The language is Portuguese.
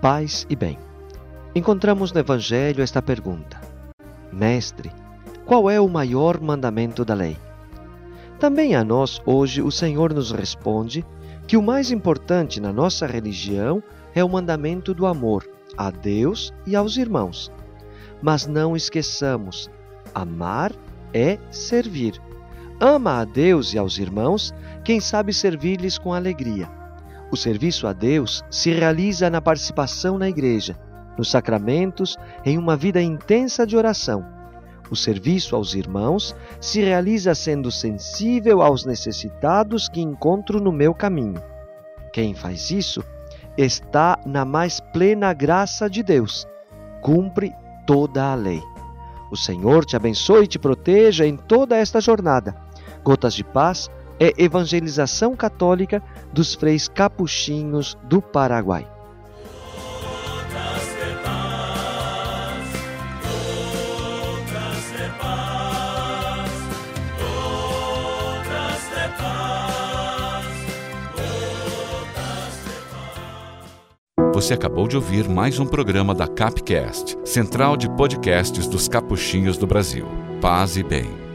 paz e bem. Encontramos no Evangelho esta pergunta: Mestre, qual é o maior mandamento da lei? Também a nós, hoje, o Senhor nos responde que o mais importante na nossa religião é o mandamento do amor a Deus e aos irmãos. Mas não esqueçamos: amar é servir. Ama a Deus e aos irmãos quem sabe servir-lhes com alegria. O serviço a Deus se realiza na participação na igreja, nos sacramentos, em uma vida intensa de oração. O serviço aos irmãos se realiza sendo sensível aos necessitados que encontro no meu caminho. Quem faz isso está na mais plena graça de Deus, cumpre toda a lei. O Senhor te abençoe e te proteja em toda esta jornada. Gotas de Paz é evangelização católica dos freis capuchinhos do Paraguai. Você acabou de ouvir mais um programa da Capcast, central de podcasts dos capuchinhos do Brasil. Paz e bem.